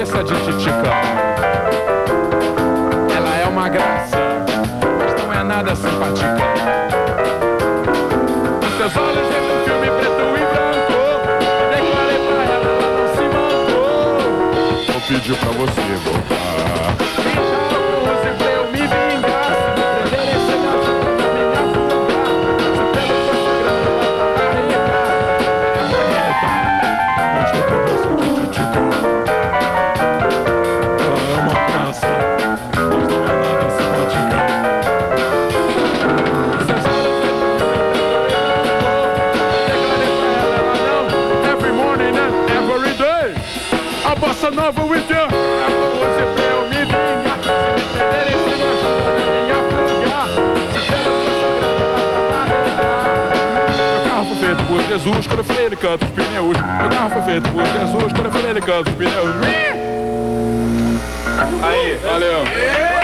cabeça de titica. Ela é uma graça, mas não é nada simpática. Os seus olhos vêm um filme preto e branco. Declarei pra ela, ela não se mancou. Vou pedir pra você voltar. A bossa nova with you você pra eu me vingar Se me perderem, se não ajuda na minha Meu carro foi feito por Jesus Quando falei ele canta os pneus. Meu carro foi feito por Jesus Quando falei ele canta os pneus. Aí, valeu